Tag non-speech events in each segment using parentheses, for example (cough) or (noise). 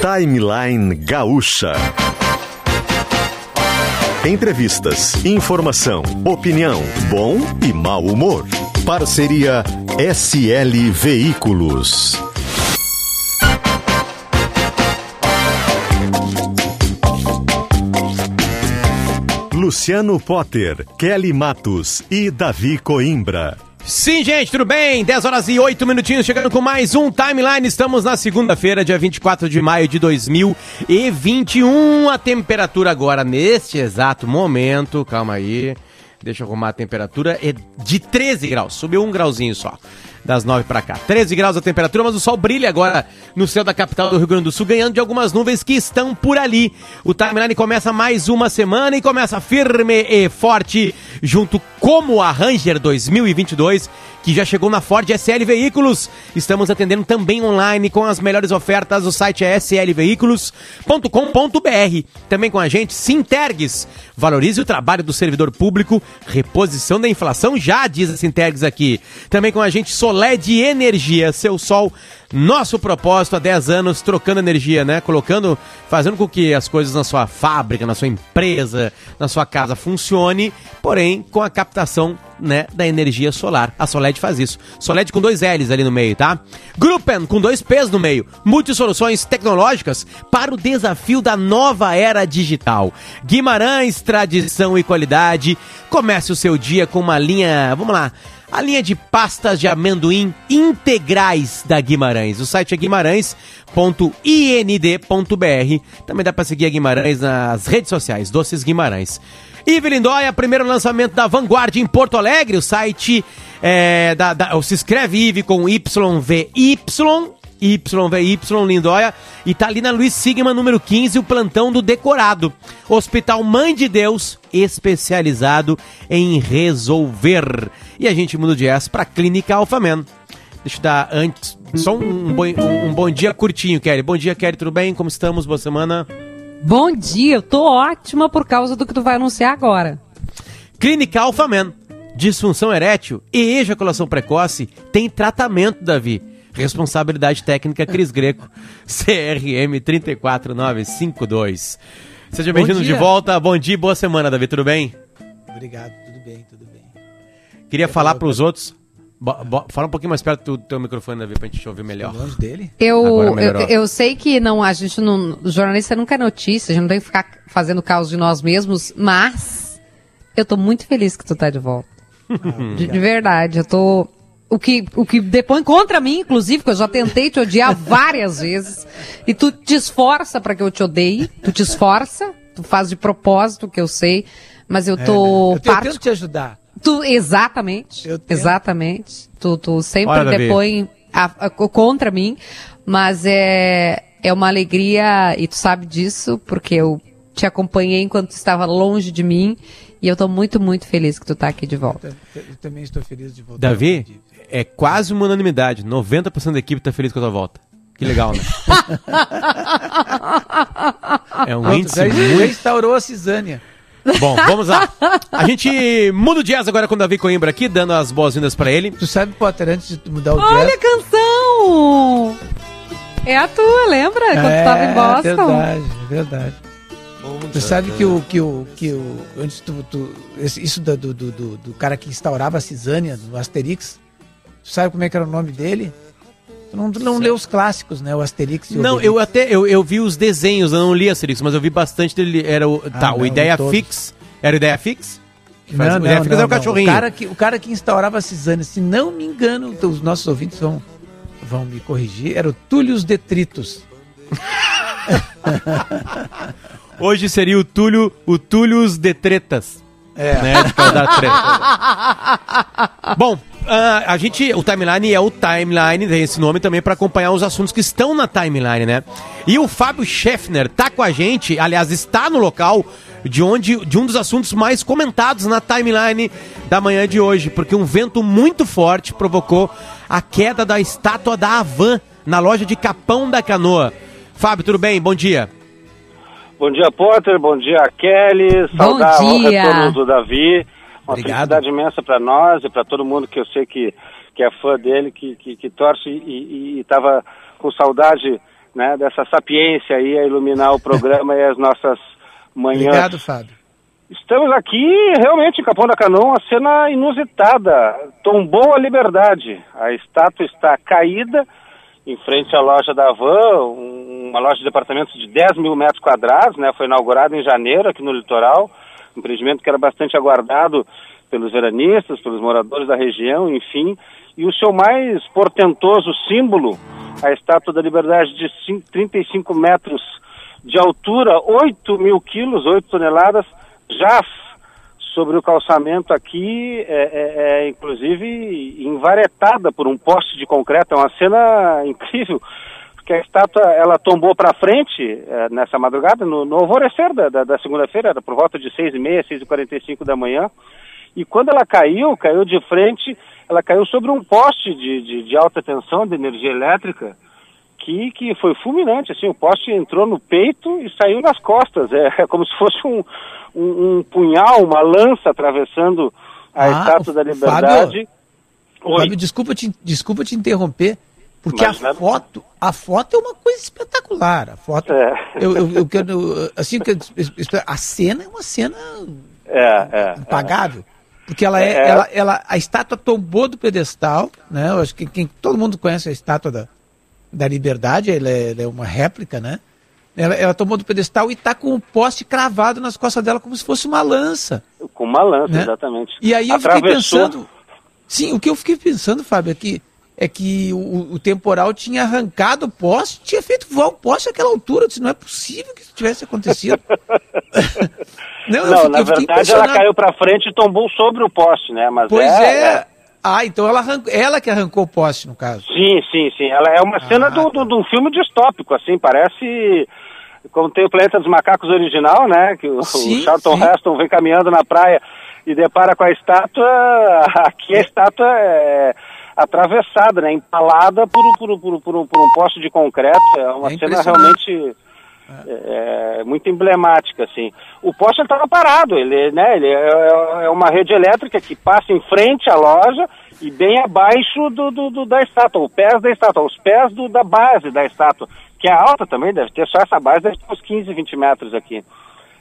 Timeline Gaúcha. Entrevistas, informação, opinião, bom e mau humor. Parceria SL Veículos. Luciano Potter, Kelly Matos e Davi Coimbra. Sim, gente, tudo bem? 10 horas e 8 minutinhos, chegando com mais um timeline. Estamos na segunda-feira, dia 24 de maio de 2021. A temperatura agora, neste exato momento, calma aí, deixa eu arrumar a temperatura, é de 13 graus, subiu um grauzinho só das 9 para cá. 13 graus a temperatura, mas o sol brilha agora no céu da capital do Rio Grande do Sul, ganhando de algumas nuvens que estão por ali. O timeline começa mais uma semana e começa firme e forte, junto como a Ranger 2022 que já chegou na Ford SL Veículos. Estamos atendendo também online com as melhores ofertas. O site é slveículos.com.br. Também com a gente, Sintergues. Valorize o trabalho do servidor público. Reposição da inflação já, diz a Sintergues aqui. Também com a gente, Soled Energia. Seu sol nosso propósito há 10 anos, trocando energia, né? Colocando, fazendo com que as coisas na sua fábrica, na sua empresa, na sua casa funcione, porém com a captação né, da energia solar. A Soled faz isso. Soled com dois L's ali no meio, tá? Gruppen com dois P's no meio. Multisoluções tecnológicas para o desafio da nova era digital. Guimarães, tradição e qualidade. Comece o seu dia com uma linha, vamos lá, a linha de pastas de amendoim integrais da Guimarães. O site é guimarães.ind.br. Também dá para seguir a Guimarães nas redes sociais, Doces Guimarães. Ive Lindóia, primeiro lançamento da Vanguard em Porto Alegre. O site é, da, da, se escreve Ive com YVY. YVY Lindóia e tá ali na Luiz Sigma número 15, o plantão do decorado. Hospital Mãe de Deus, especializado em resolver. E a gente muda de S para Clínica Alfaman. Deixa eu dar antes só um, um, bom, um, um bom dia curtinho, Kelly. Bom dia, Kelly, tudo bem? Como estamos? Boa semana. Bom dia, eu tô ótima por causa do que tu vai anunciar agora. Clínica Alfaman. Disfunção erétil e ejaculação precoce tem tratamento, Davi. Responsabilidade técnica Cris Greco, (laughs) CRM 34952. Seja bem-vindo de volta. Bom dia, boa semana, Davi. Tudo bem? Obrigado, tudo bem, tudo bem. Queria eu falar para os outros. Bo, bo, fala um pouquinho mais perto do teu microfone, Davi, pra gente te ouvir melhor. Longe dele? Eu, eu, eu, sei que não, a gente não. O jornalista nunca é notícia, a gente não tem que ficar fazendo caos de nós mesmos, mas eu tô muito feliz que tu tá de volta. Ah, de, de verdade, eu tô o que, o que depõe contra mim, inclusive, que eu já tentei te odiar (laughs) várias vezes, e tu te esforça para que eu te odeie, tu te esforça, tu faz de propósito, que eu sei, mas eu tô... É, né? Eu, tento te ajudar. Tu, exatamente, exatamente. Tu, tu sempre Olha, depõe a, a, contra mim, mas é, é uma alegria, e tu sabe disso, porque eu te acompanhei enquanto tu estava longe de mim, e eu estou muito, muito feliz que tu está aqui de volta. Eu, eu, também estou feliz de voltar. Davi, é quase uma unanimidade. 90% da equipe está feliz com a tua volta. Que legal, né? (laughs) é um índice já, muito... já instaurou a cisânia. Bom, vamos lá. A gente muda o jazz agora com o Davi Coimbra aqui, dando as boas-vindas pra ele. Tu sabe, Potter, antes de mudar o Olha jazz... Olha a canção! É a tua, lembra? Quando é, tu tava em Boston. verdade, verdade. Tu sabe que o, que o, que o, antes tu, tu isso do, do, do, do cara que instaurava a cisânia no Asterix, tu sabe como é que era o nome dele? Tu não, não leu os clássicos, né? O Asterix e o Não, Obelix. eu até eu, eu vi os desenhos, eu não li Asterix, mas eu vi bastante dele. Era o. Ah, tá, não, o Ideia Fix. Era o Ideia Fix? Não, não, o Ideia Fix não, era o cachorrinho. O cara, que, o cara que instaurava a cisânia, se não me engano, os nossos ouvintes vão, vão me corrigir, era o Túlio Detritos. (laughs) Hoje seria o Túlio, o Túlios de Tretas. É. Né, de treta. (laughs) Bom, a gente, o timeline é o timeline, tem esse nome também para acompanhar os assuntos que estão na timeline, né? E o Fábio Scheffner tá com a gente, aliás, está no local de onde de um dos assuntos mais comentados na timeline da manhã de hoje, porque um vento muito forte provocou a queda da estátua da Havan na loja de Capão da Canoa. Fábio, tudo bem? Bom dia. Bom dia, Potter. Bom dia, Kelly. Saudar o retorno do Davi. Uma Obrigado. felicidade imensa para nós e para todo mundo que eu sei que, que é fã dele, que, que, que torce e estava com saudade né, dessa sapiência aí a iluminar o programa e as nossas manhãs. Obrigado, Fábio. Estamos aqui realmente em Capão da Canoa, uma cena inusitada. Tombou a liberdade. A estátua está caída em frente à loja da Van, uma loja de departamentos de 10 mil metros quadrados, né? Foi inaugurada em janeiro aqui no litoral. Um empreendimento que era bastante aguardado pelos veranistas, pelos moradores da região, enfim. E o seu mais portentoso símbolo, a Estátua da Liberdade de 35 metros de altura, 8 mil quilos, 8 toneladas, jaz sobre o calçamento aqui, é, é, é, inclusive envaretada por um poste de concreto. É uma cena (laughs) incrível, porque a estátua ela tombou para frente é, nessa madrugada, no, no alvorecer da, da, da segunda-feira, por volta de seis e meia, seis e quarenta e cinco da manhã. E quando ela caiu, caiu de frente, ela caiu sobre um poste de, de, de alta tensão, de energia elétrica, que, que foi fulminante, assim, o poste entrou no peito e saiu nas costas, é, é como se fosse um, um, um, punhal, uma lança atravessando a ah, Estátua da Liberdade. Fábio, Fábio, desculpa te, desculpa te interromper, porque a foto, a foto é uma coisa espetacular, a foto, é. eu, eu, eu quero, assim, a cena é uma cena é, é, impagável. Porque ela é, é, ela, ela, a estátua tombou do pedestal, né? Eu acho que quem, todo mundo conhece a estátua da, da Liberdade, ela é, ela é uma réplica, né? Ela, ela, tomou do pedestal e está com o poste cravado nas costas dela como se fosse uma lança. Com uma lança, né? exatamente. E aí eu fiquei pensando. Sim, o que eu fiquei pensando, Fábio, é que, é que o, o temporal tinha arrancado o poste, tinha feito voar o poste àquela altura. Eu disse, não é possível que isso tivesse acontecido. (laughs) não, não fiquei, na verdade ela caiu para frente e tombou sobre o poste, né? Mas pois é, é, é ah, então ela, arrancou, ela que arrancou o poste, no caso. Sim, sim, sim. Ela é uma ah, cena de tá. um filme distópico, assim, parece como tem o Planeta dos Macacos original, né? Que o, sim, o Charlton sim. Heston vem caminhando na praia e depara com a estátua. (laughs) Aqui a estátua é atravessada, né? Empalada por, por, por, por, por um poste de concreto. É uma é cena realmente é, é, muito emblemática, assim. O poste estava parado, ele, né, ele é, é, é, uma rede elétrica que passa em frente à loja e bem abaixo do, do, do da estátua, os pés da estátua, os pés do, da base da estátua, que é alta também, deve ter só essa base, deve ter uns 15, 20 metros aqui.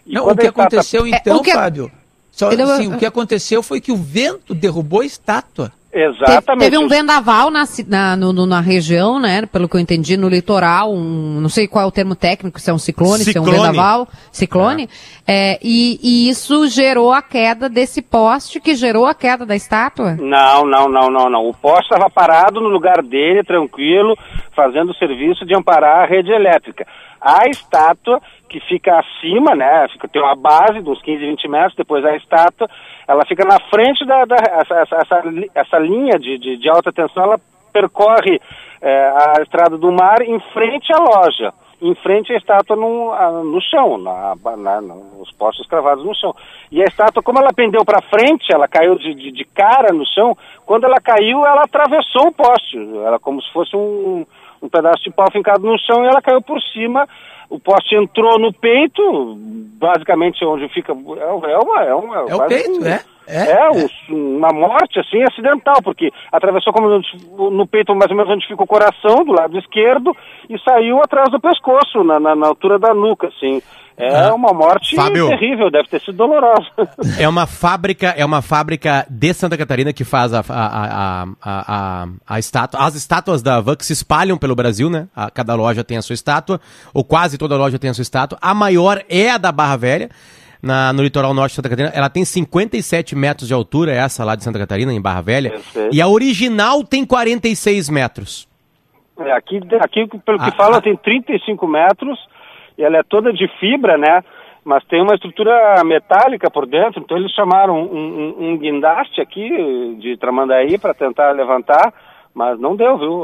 E Não, o que estátua... aconteceu então, é, que... Fábio, só, assim, o que aconteceu foi que o vento derrubou a estátua. Exatamente. Teve, teve um vendaval na, na, no, na região, né? Pelo que eu entendi, no litoral, um, não sei qual é o termo técnico, se é um ciclone, ciclone. se é um vendaval, ciclone. É. É, e, e, isso gerou a queda desse poste que gerou a queda da estátua? Não, não, não, não, não. O poste estava parado no lugar dele, tranquilo, fazendo o serviço de amparar a rede elétrica. A estátua, que fica acima, né? Fica, tem uma base de uns 15, 20 metros, depois a estátua, ela fica na frente da, da essa, essa, essa, linha de, de, de, alta tensão, ela percorre é, a estrada do mar em frente à loja, em frente à estátua no, no chão, na, na, nos postos cravados no chão. E a estátua, como ela pendeu para frente, ela caiu de, de, de, cara no chão, quando ela caiu, ela atravessou o poste, ela como se fosse um, um pedaço de pau fincado no chão e ela caiu por cima o poste entrou no peito, basicamente onde fica. É, é uma. É, uma, é o peito, um, é? É, é, é. uma morte assim acidental, porque atravessou como no, peito mais ou menos onde fica o coração, do lado esquerdo, e saiu atrás do pescoço, na, na, na altura da nuca, assim. É ah, uma morte Fábio, terrível, deve ter sido dolorosa. É uma fábrica, é uma fábrica de Santa Catarina que faz a, a, a, a, a estátua. As estátuas da Van se espalham pelo Brasil, né? A, cada loja tem a sua estátua, ou quase toda loja tem a sua estátua. A maior é a da Barra Velha na, no litoral norte de Santa Catarina. Ela tem 57 metros de altura, essa lá de Santa Catarina, em Barra Velha. E a original tem 46 metros. É, aqui, aqui, pelo que ah, fala, ah. tem 35 metros e ela é toda de fibra, né? Mas tem uma estrutura metálica por dentro, então eles chamaram um, um, um guindaste aqui de Tramandaí para tentar levantar mas não deu, viu?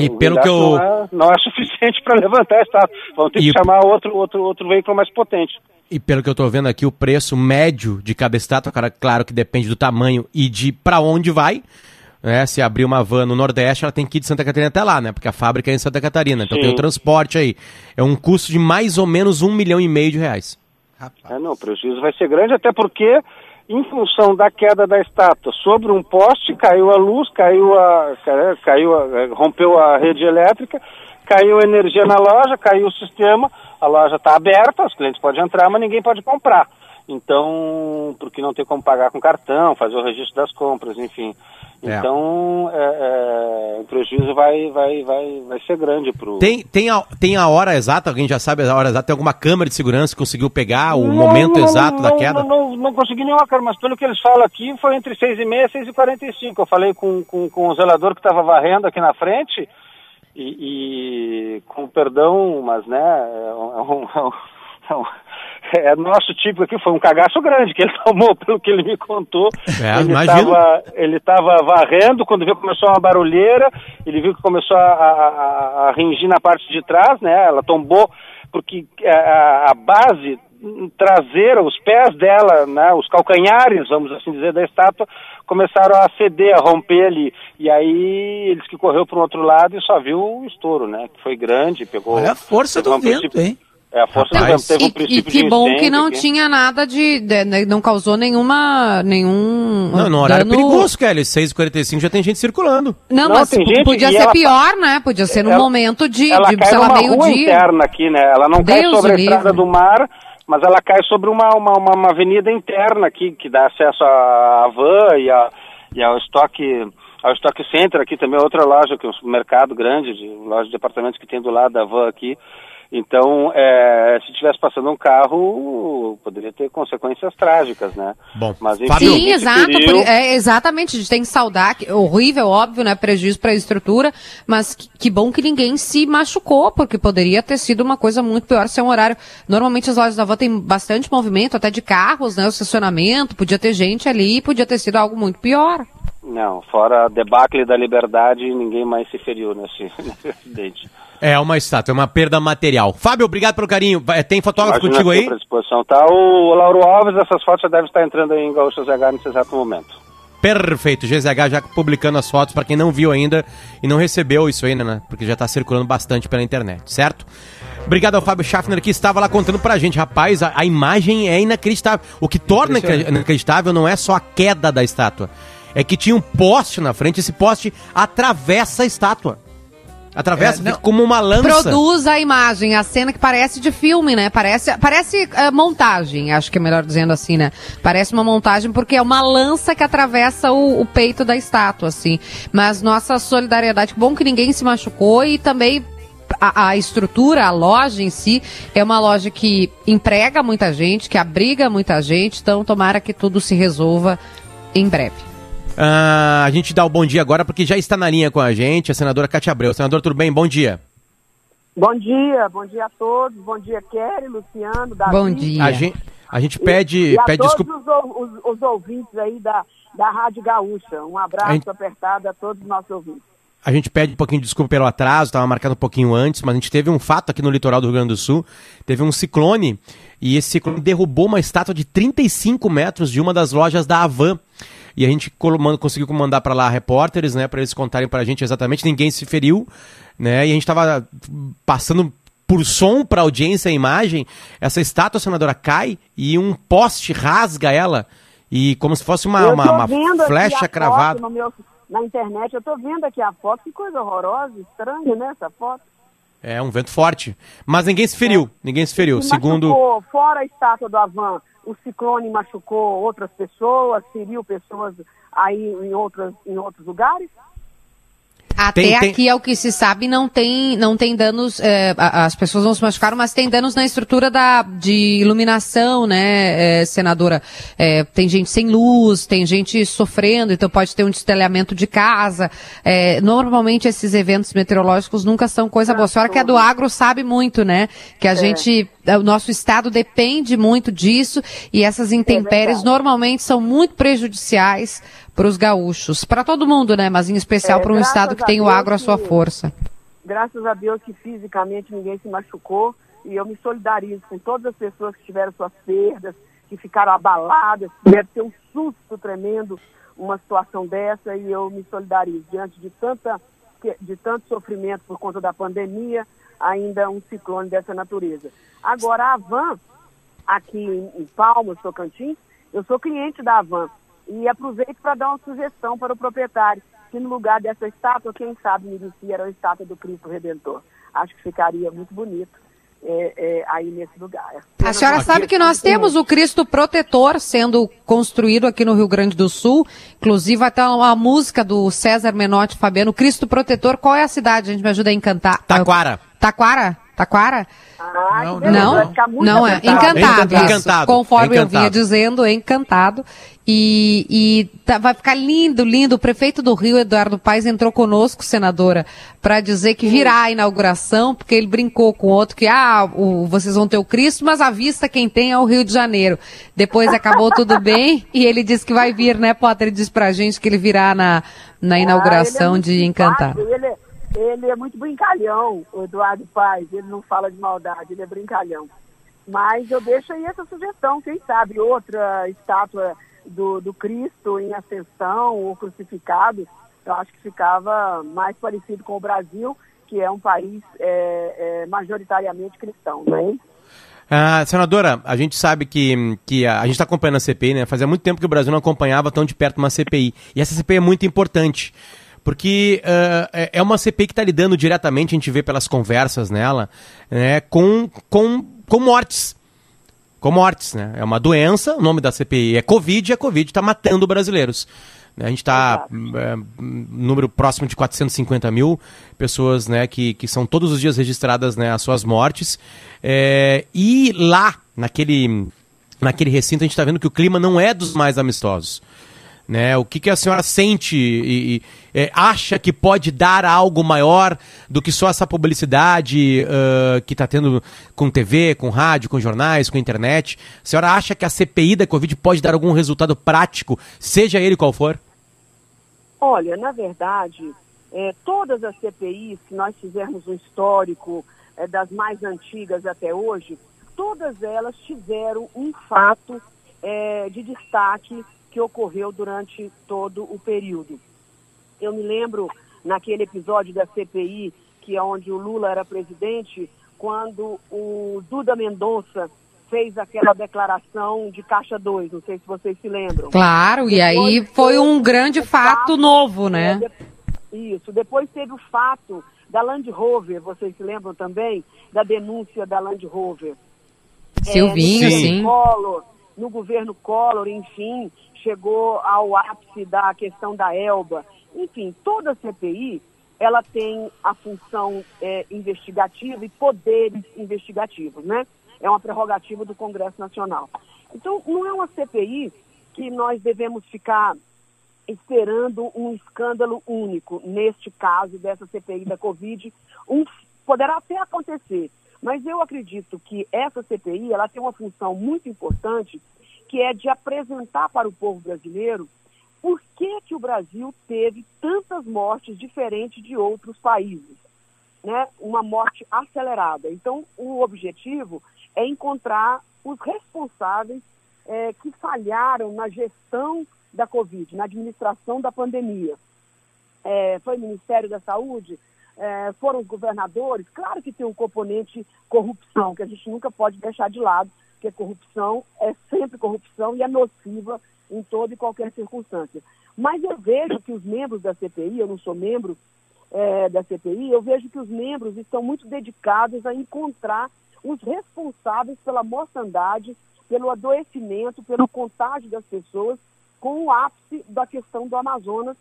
E pelo que eu... não, é, não é suficiente (laughs) para levantar a estátua. Vão ter e... que chamar outro, outro, outro veículo mais potente. E pelo que eu estou vendo aqui, o preço médio de cada estátua, claro que depende do tamanho e de para onde vai. Né? Se abrir uma van no Nordeste, ela tem que ir de Santa Catarina até lá, né? Porque a fábrica é em Santa Catarina. Então Sim. tem o transporte aí. É um custo de mais ou menos um milhão e meio de reais. É, não, o prejuízo vai ser grande, até porque em função da queda da estátua sobre um poste, caiu a luz, caiu a, caiu a, rompeu a rede elétrica, caiu energia na loja, caiu o sistema, a loja está aberta, os clientes podem entrar, mas ninguém pode comprar. Então, porque não tem como pagar com cartão, fazer o registro das compras, enfim. É. Então, é, é, o prejuízo vai, vai, vai, vai ser grande pro. Tem, tem, a, tem a hora exata, alguém já sabe a hora exata? Tem alguma câmera de segurança que conseguiu pegar o não, momento não, exato não, da queda? Não, não, consegui nenhuma câmera, mas pelo que eles falam aqui, foi entre 6 e meia e 6 e 45 Eu falei com, com, com o zelador que estava varrendo aqui na frente, e, e com perdão, mas né, é um, é um, é um é nosso tipo aqui, foi um cagaço grande que ele (laughs) tomou, pelo que ele me contou. É, ele estava ele tava varrendo, quando viu que começou uma barulheira, ele viu que começou a, a, a ringir na parte de trás, né? Ela tombou, porque a, a base traseira, os pés dela, né, os calcanhares, vamos assim dizer, da estátua, começaram a ceder, a romper ali. E aí eles que correu para o outro lado e só viu o estouro, né? Que foi grande, pegou. Olha a força do vento, hein? É, a força do vento teve um princípio E que bom que não aqui. tinha nada de, de, né, Não causou nenhuma. nenhum. Não, no horário dano... perigoso, Kelly. 6h45 já tem gente circulando. Não, não mas gente, podia ser pior, né? Podia ser no ela, momento de, ela de cai sei lá, meio-dia. interna aqui, né? Ela não Deus cai sobre a estrada do mar, mas ela cai sobre uma, uma, uma, avenida interna aqui, que dá acesso à van e, a, e ao estoque. Ao Stock Center aqui também, outra loja, que é um mercado grande, de loja de departamentos que tem do lado da van aqui. Então, é, se tivesse passando um carro, poderia ter consequências trágicas, né? Bom, mas enfim, sim, exato, feriu... é, exatamente. A gente tem que saudar, que, horrível, óbvio, né? Prejuízo para a estrutura, mas que, que, bom que ninguém se machucou, porque poderia ter sido uma coisa muito pior se é um horário. Normalmente as lojas da avó têm bastante movimento, até de carros, né? O estacionamento, podia ter gente ali, podia ter sido algo muito pior. Não, fora a debacle da liberdade, ninguém mais se feriu nesse, (laughs) nesse acidente. É uma estátua, é uma perda material. Fábio, obrigado pelo carinho. Tem fotógrafo Imagina contigo aí? disposição. Tá o Lauro Alves, essas fotos já devem estar entrando aí em Gaúcho ZH nesse exato momento. Perfeito, GZH já publicando as fotos para quem não viu ainda e não recebeu isso ainda, né? Porque já está circulando bastante pela internet, certo? Obrigado ao Fábio Schaffner que estava lá contando pra gente. Rapaz, a, a imagem é inacreditável. O que torna inacreditável não é só a queda da estátua, é que tinha um poste na frente, esse poste atravessa a estátua. Atravessa, é, como uma lança. Produz a imagem, a cena que parece de filme, né? Parece, parece uh, montagem, acho que é melhor dizendo assim, né? Parece uma montagem porque é uma lança que atravessa o, o peito da estátua, assim. Mas nossa solidariedade, que bom que ninguém se machucou e também a, a, estrutura, a loja em si, é uma loja que emprega muita gente, que abriga muita gente, então tomara que tudo se resolva em breve. Uh, a gente dá o bom dia agora porque já está na linha com a gente a senadora Cátia Abreu. Senador, tudo bem? Bom dia. Bom dia, bom dia a todos. Bom dia, Kelly, Luciano, Davi. Bom dia. A gente, a gente pede, e, e pede a todos desculpa. Os, os, os, ouvintes aí da, da Rádio Gaúcha. Um abraço a gente... apertado a todos os nossos ouvintes. A gente pede um pouquinho de desculpa pelo atraso, estava marcado um pouquinho antes, mas a gente teve um fato aqui no litoral do Rio Grande do Sul. Teve um ciclone e esse ciclone derrubou uma estátua de 35 metros de uma das lojas da Avan. E a gente conseguiu mandar para lá repórteres, né, para eles contarem para a gente exatamente. Ninguém se feriu, né? E a gente estava passando por som para audiência a imagem. Essa estátua senadora cai e um poste rasga ela e como se fosse uma, uma, uma flecha cravada. Meu, na internet eu estou vendo aqui a foto, que coisa horrorosa, estranha, né, essa foto. É, um vento forte. Mas ninguém se feriu, é. ninguém se feriu. Se Segundo... Machucou, fora a estátua do Avan, o ciclone machucou outras pessoas, feriu pessoas aí em, outras, em outros lugares? Até tem, tem... aqui, é o que se sabe, não tem, não tem danos, é, as pessoas não se machucaram, mas tem danos na estrutura da, de iluminação, né, é, senadora? É, tem gente sem luz, tem gente sofrendo, então pode ter um destelhamento de casa. É, normalmente esses eventos meteorológicos nunca são coisa boa. A senhora que é do agro sabe muito, né? Que a é. gente, o nosso estado depende muito disso e essas intempéries normalmente são muito prejudiciais para os gaúchos, para todo mundo, né? Mas em especial é, para um estado que tem o agro à sua força. Graças a Deus que fisicamente ninguém se machucou e eu me solidarizo com todas as pessoas que tiveram suas perdas, que ficaram abaladas, deve ter um susto tremendo uma situação dessa e eu me solidarizo diante de tanta de tanto sofrimento por conta da pandemia, ainda um ciclone dessa natureza. Agora a Avan aqui em Palmas, Tocantins, eu sou cliente da Avan e aproveito para dar uma sugestão para o proprietário, que no lugar dessa estátua, quem sabe me disse, era a estátua do Cristo Redentor. acho que ficaria muito bonito é, é, aí nesse lugar. A senhora sabe que nós temos o Cristo Protetor sendo construído aqui no Rio Grande do Sul. Inclusive, até uma música do César Menotti Fabiano, Cristo Protetor. Qual é a cidade? A gente me ajuda a encantar. Taquara. Taquara? Taquara? Ah, Não, Não, vai ficar muito não é. encantado. Encantado, isso. Encantado, Conforme eu vinha encantado. dizendo, é encantado. E, e tá- vai ficar lindo, lindo. O prefeito do Rio, Eduardo Paes, entrou conosco, senadora, para dizer que virá a inauguração, porque ele brincou com outro que, ah, o- vocês vão ter o Cristo, mas à vista quem tem é o Rio de Janeiro. Depois acabou tudo (laughs) bem e ele disse que vai vir, né, Potter? Ele disse pra gente que ele virá na, na inauguração Ah, é de Encantado. Ele, é- muito brincalhão, o Eduardo Paz. Ele não fala de maldade, ele é brincalhão. Mas eu deixo aí essa sugestão, quem sabe outra estátua do, do Cristo em ascensão ou crucificado, eu acho que ficava mais parecido com o Brasil, que é um país é, é, majoritariamente cristão, não é? Ah, senadora, a gente sabe que, que a, a gente está acompanhando a CPI, né? Fazia muito tempo que o Brasil não acompanhava tão de perto uma CPI. E essa CPI é muito importante. Porque ah, é é uma CPI que está lidando diretamente, a gente vê pelas conversas nela, né, com, com, com mortes. Com mortes, né? É uma doença, o nome da CPI é Covid, e a Covid está matando brasileiros. Né, A gente está número próximo de 450 mil pessoas né, que, que são todos os dias registradas né, as suas mortes. É, e lá, naquele, naquele recinto, a gente está vendo que o clima não é dos mais amistosos. Né? O que, que a senhora sente e, e, é, acha que pode dar algo maior do que só essa publicidade ah, que está tendo com TV, com rádio, com jornais, com internet? A senhora acha que a CPI da Covid pode dar algum resultado prático, seja ele qual for? Olha, na verdade, é, todas as CPIs que nós fizermos um histórico é, das mais antigas até hoje, todas elas tiveram um fato é, de destaque que ocorreu durante todo o período. Eu me lembro naquele episódio da CPI, que é onde o Lula era presidente, quando o Duda Mendonça fez aquela declaração de Caixa 2, não sei se vocês se lembram. Claro, e aí Depois foi um grande o fato novo, né? é, Isso. Depois teve o fato da Land Rover, vocês se lembram também? Da denúncia da Land Rover. Silvinho, no Sim. sim. Collor, no governo Collor, enfim, chegou ao ápice da questão da Elba. Enfim, toda CPI, ela tem a função é, investigativa e poderes investigativos, né? É uma prerrogativa do Congresso Nacional. Então, não é uma CPI que nós devemos ficar esperando um escândalo único, neste caso dessa CPI da Covid. Um, poderá até acontecer, mas eu acredito que essa CPI ela tem uma função muito importante, que é de apresentar para o povo brasileiro por que, que o Brasil teve tantas mortes diferentes de outros países. Né? Uma morte acelerada. Então, o objetivo é encontrar os responsáveis eh, que falharam na gestão da Covid, na administração da pandemia. É, foi o Ministério da Saúde, é, foram os governadores. Claro que tem um componente corrupção, que a gente nunca pode deixar de lado, porque corrupção é sempre corrupção e é nociva em toda e qualquer circunstância. Mas eu vejo que os membros da CPI, eu não sou membro é, da CPI, eu vejo que os membros estão muito dedicados a encontrar os responsáveis pela mortandade, pelo adoecimento, pelo contágio das pessoas, com o ápice da questão do Amazonas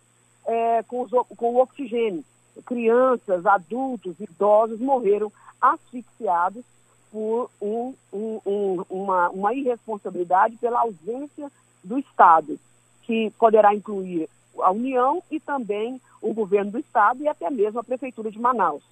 é, com, os com o oxigênio. Crianças, adultos, idosos morreram asfixiados por um- um- um- uma, uma irresponsabilidade pela ausência do Estado, que poderá incluir a União e também o governo do Estado e até mesmo a Prefeitura de Manaus.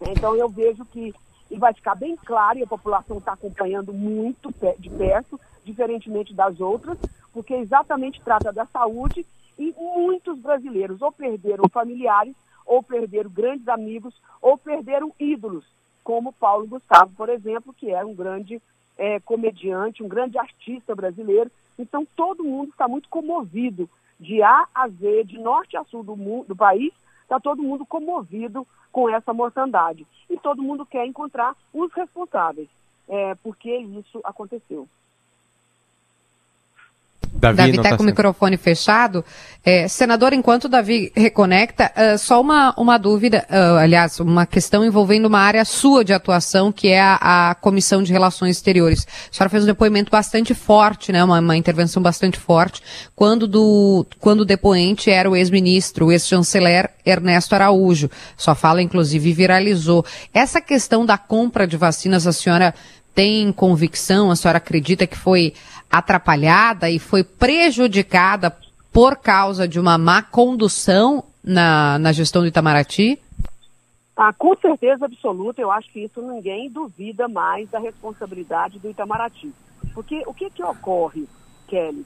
Então eu vejo que e vai ficar bem claro, e a população está acompanhando muito de perto, diferentemente das outras, porque exatamente trata da saúde e muitos brasileiros ou perderam familiares, ou perderam grandes amigos, ou perderam ídolos, como Paulo Gustavo, por exemplo, que era um grande eh, comediante, um grande artista brasileiro. Então todo mundo está muito comovido, de A a Z, de norte a sul do, mu- do país, está todo mundo comovido com essa mortandade. E todo mundo quer encontrar os responsáveis, é, porque isso aconteceu. Davi está tá com o microfone fechado. É, senador, enquanto Davi reconecta, uh, só uma, uma dúvida, uh, aliás, uma questão envolvendo uma área sua de atuação, que é a, a, Comissão de Relações Exteriores. A senhora fez um depoimento bastante forte, né, uma, uma intervenção bastante forte, quando, do, quando o depoente era o ex-ministro, o ex-chanceler Ernesto Araújo. Sua fala, inclusive, viralizou. Essa questão da compra de vacinas, a senhora tem convicção, a senhora acredita que foi atrapalhada e foi prejudicada por causa de uma má condução na, na gestão do Itamaraty? Ah, com certeza absoluta, eu acho que isso ninguém duvida mais da responsabilidade do Itamaraty. Porque o que, que ocorre, Kelly?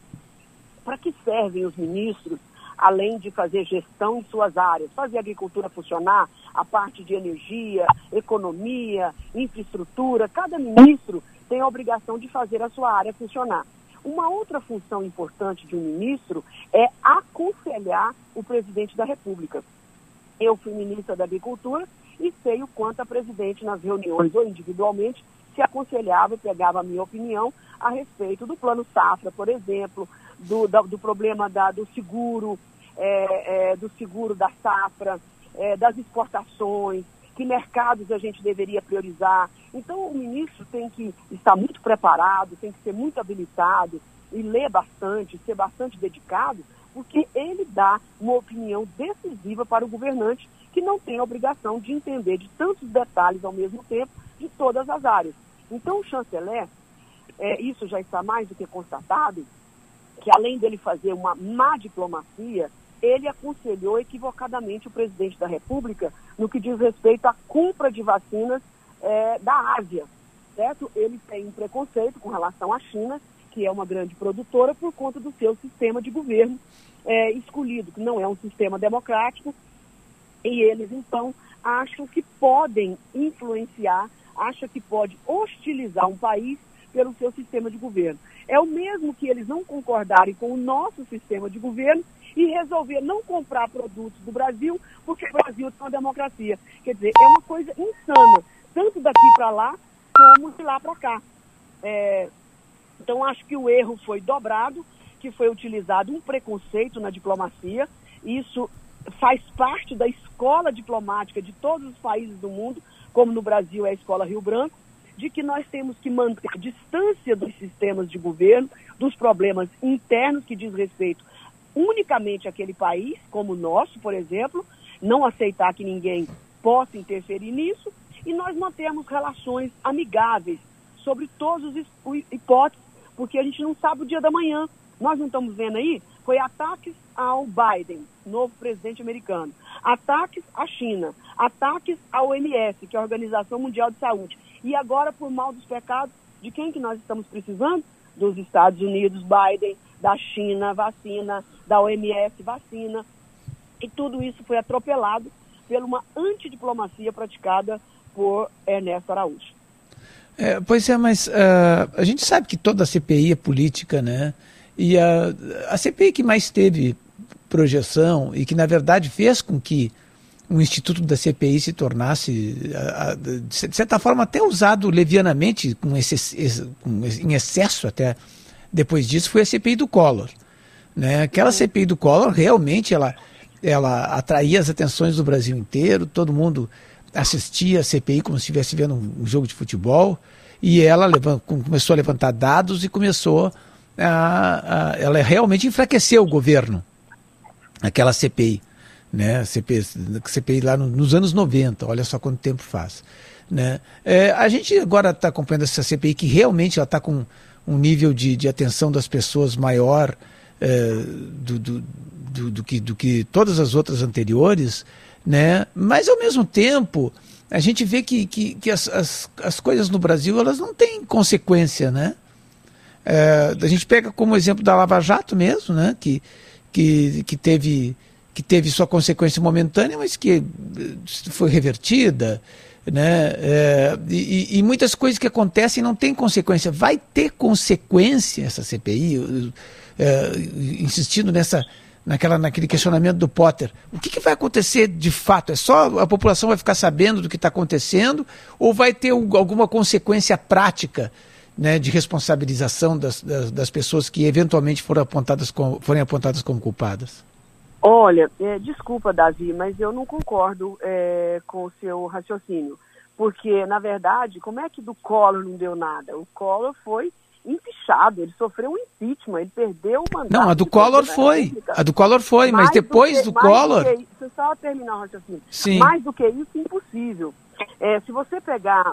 Para que servem os ministros, além de fazer gestão em suas áreas, fazer a agricultura funcionar, a parte de energia, economia, infraestrutura? Cada ministro tem a obrigação de fazer a sua área funcionar. Uma outra função importante de um ministro é aconselhar o presidente da República. Eu fui ministra da Agricultura e sei o quanto a presidente, nas reuniões ou individualmente, se aconselhava, pegava a minha opinião a respeito do plano safra, por exemplo, do, do, do problema da, do seguro, é, é, do seguro da safra, é, das exportações, que mercados a gente deveria priorizar. Então, o ministro tem que estar muito preparado, tem que ser muito habilitado e ler bastante, ser bastante dedicado, porque ele dá uma opinião decisiva para o governante que não tem a obrigação de entender de tantos detalhes ao mesmo tempo de todas as áreas. Então, o chanceler, é, isso já está mais do que constatado, que além dele fazer uma má diplomacia, ele aconselhou equivocadamente o presidente da República no que diz respeito à compra de vacinas é, da Ásia, certo? Ele tem um preconceito com relação à China, que é uma grande produtora, por conta do seu sistema de governo é, escolhido, que não é um sistema democrático, e eles, então, acham que podem influenciar, acham que pode hostilizar um país pelo seu sistema de governo. É o mesmo que eles não concordarem com o nosso sistema de governo e resolver não comprar produtos do Brasil, porque o Brasil tem uma democracia. Quer dizer, é uma coisa insana, tanto daqui para lá, como de lá para cá. É, então, acho que o erro foi dobrado, que foi utilizado um preconceito na diplomacia. Isso faz parte da escola diplomática de todos os países do mundo, como no Brasil é a escola Rio Branco, de que nós temos que manter distância dos sistemas de governo, dos problemas internos que diz respeito unicamente aquele país, como o nosso, por exemplo, não aceitar que ninguém possa interferir nisso, e nós mantemos relações amigáveis sobre todas as hipóteses, porque a gente não sabe o dia da manhã. Nós não estamos vendo aí? Foi ataques ao Biden, novo presidente americano, ataques à China, ataques à OMS, que é a Organização Mundial de Saúde. E agora, por mal dos pecados, de quem que nós estamos precisando? Dos Estados Unidos, Biden, da China, vacina, da OMS, vacina. E tudo isso foi atropelado por uma antidiplomacia praticada por Ernesto Araújo. É, pois é, mas uh, a gente sabe que toda a CPI é política, né? E a, a CPI que mais teve projeção e que, na verdade, fez com que o instituto da CPI se tornasse, a, a, de certa forma, até usado levianamente, com esse, com, em excesso até depois disso foi a CPI do Collor. Né? Aquela CPI do Collor realmente ela, ela atraía as atenções do Brasil inteiro, todo mundo assistia a CPI como se estivesse vendo um, jogo de futebol, e ela levant, começou a levantar dados e começou a, a, ela realmente enfraqueceu o governo, aquela CPI, né? CPI, CPI lá no, nos anos 90, olha só quanto tempo faz. Né? É, a gente agora está acompanhando essa CPI que realmente ela está com um nível de, de atenção das pessoas maior é, do, do, do, do, que, do que todas as outras anteriores, né? mas ao mesmo tempo a gente vê que, que, que as, as, as coisas no Brasil elas não têm consequência. Né? É, a gente pega como exemplo da Lava Jato mesmo, né? que, que, que teve que teve sua consequência momentânea, mas que foi revertida né? É, e, e, muitas coisas que acontecem não têm consequência. Vai ter consequência essa CPI, é, insistindo nessa, naquela, naquele questionamento do Potter. O que, que, vai acontecer de fato? É só a população vai ficar sabendo do que está acontecendo ou vai ter alguma consequência prática né, de responsabilização das, das, das, pessoas que eventualmente foram apontadas forem apontadas como culpadas? Olha, é, desculpa, Davi, mas eu não concordo é, com o seu raciocínio. Porque, na verdade, como é que do Collor não deu nada? O Collor foi empichado, ele sofreu um impeachment, ele perdeu o mandato. Não, a do Collor foi. A do Collor foi, mas depois do, que, do Collor. Do que, eu só terminar o raciocínio. Sim. Mais do que isso, impossível. É, se você pegar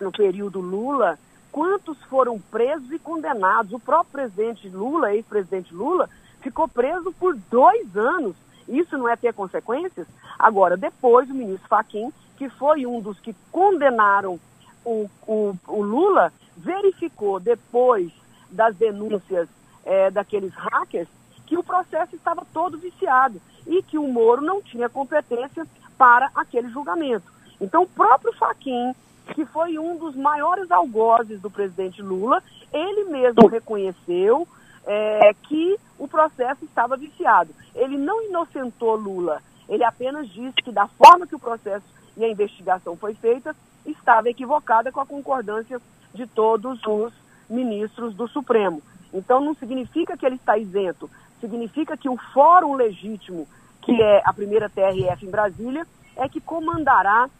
no período Lula, quantos foram presos e condenados? O próprio presidente Lula, ex-presidente Lula, ficou preso por dois anos. Isso não é ter consequências? Agora, depois, o ministro Faquim, que foi um dos que condenaram o, o, o Lula, verificou depois das denúncias é, daqueles hackers que o processo estava todo viciado e que o Moro não tinha competência para aquele julgamento. Então, o próprio Faquim, que foi um dos maiores algozes do presidente Lula, ele mesmo reconheceu é, que o processo estava viciado. Ele não inocentou Lula, ele apenas disse que da forma que o processo e a investigação foi feita, estava equivocada com a concordância de todos os ministros do Supremo. Então não significa que ele está isento, significa que o fórum legítimo, que é a primeira TRF em Brasília, é que comandará